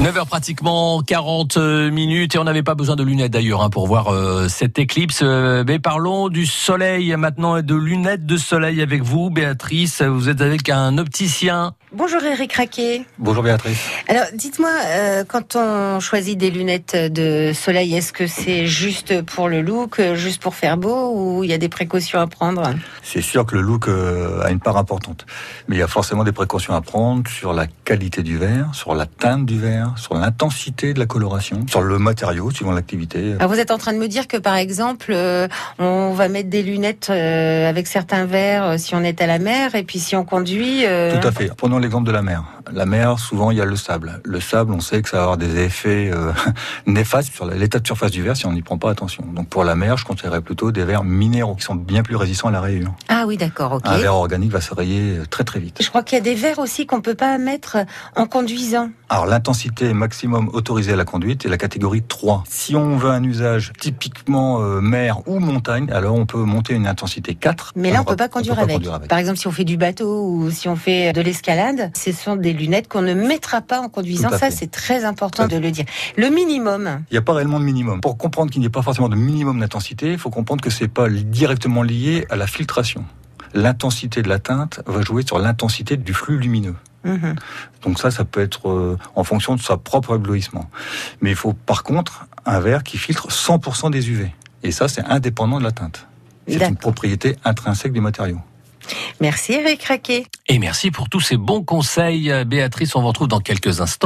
9h pratiquement 40 minutes et on n'avait pas besoin de lunettes d'ailleurs hein, pour voir euh, cette éclipse. Euh, mais parlons du soleil maintenant et de lunettes de soleil avec vous, Béatrice. Vous êtes avec un opticien. Bonjour Eric Raquet. Bonjour Béatrice. Alors dites-moi, euh, quand on choisit des lunettes de soleil, est-ce que c'est juste pour le look, juste pour faire beau ou il y a des précautions à prendre? C'est sûr que le look a une part importante. Mais il y a forcément des précautions à prendre sur la qualité du verre, sur la teinte du verre sur l'intensité de la coloration, sur le matériau suivant l'activité. Alors vous êtes en train de me dire que par exemple, euh, on va mettre des lunettes euh, avec certains verres euh, si on est à la mer et puis si on conduit. Tout à fait. Prenons l'exemple de la mer. La mer, souvent, il y a le sable. Le sable, on sait que ça va avoir des effets néfastes sur l'état de surface du verre si on n'y prend pas attention. Donc pour la mer, je conseillerais plutôt des verres minéraux qui sont bien plus résistants à la rayure. Ah oui, d'accord, ok. Un verre organique va se rayer très très vite. Je crois qu'il y a des verres aussi qu'on peut pas mettre en conduisant. Alors l'intensité maximum autorisé à la conduite est la catégorie 3. Si on veut un usage typiquement euh, mer ou montagne, alors on peut monter une intensité 4. Mais là, on, ne peut pas, conduire, avec. Par exemple, si on fait du bateau ou si on fait de l'escalade, ce sont des lunettes qu'on ne mettra pas en conduisant. Ça, c'est très important de le dire. Le minimum. Il n'y a pas réellement de minimum. Pour comprendre qu'il n'y a pas forcément de minimum d'intensité, il faut comprendre que c'est pas directement lié à la filtration. L'intensité de la teinte va jouer sur l'intensité du flux lumineux. Mhm. Donc ça, ça peut être euh, en fonction de sa propre éblouissement. Mais il faut par contre un verre qui filtre 100% des UV. Et ça, c'est indépendant de la teinte. C'est une propriété intrinsèque du matériau. Merci Eric Raquet. Et merci pour tous ces bons conseils. Béatrice, on vous retrouve dans quelques instants.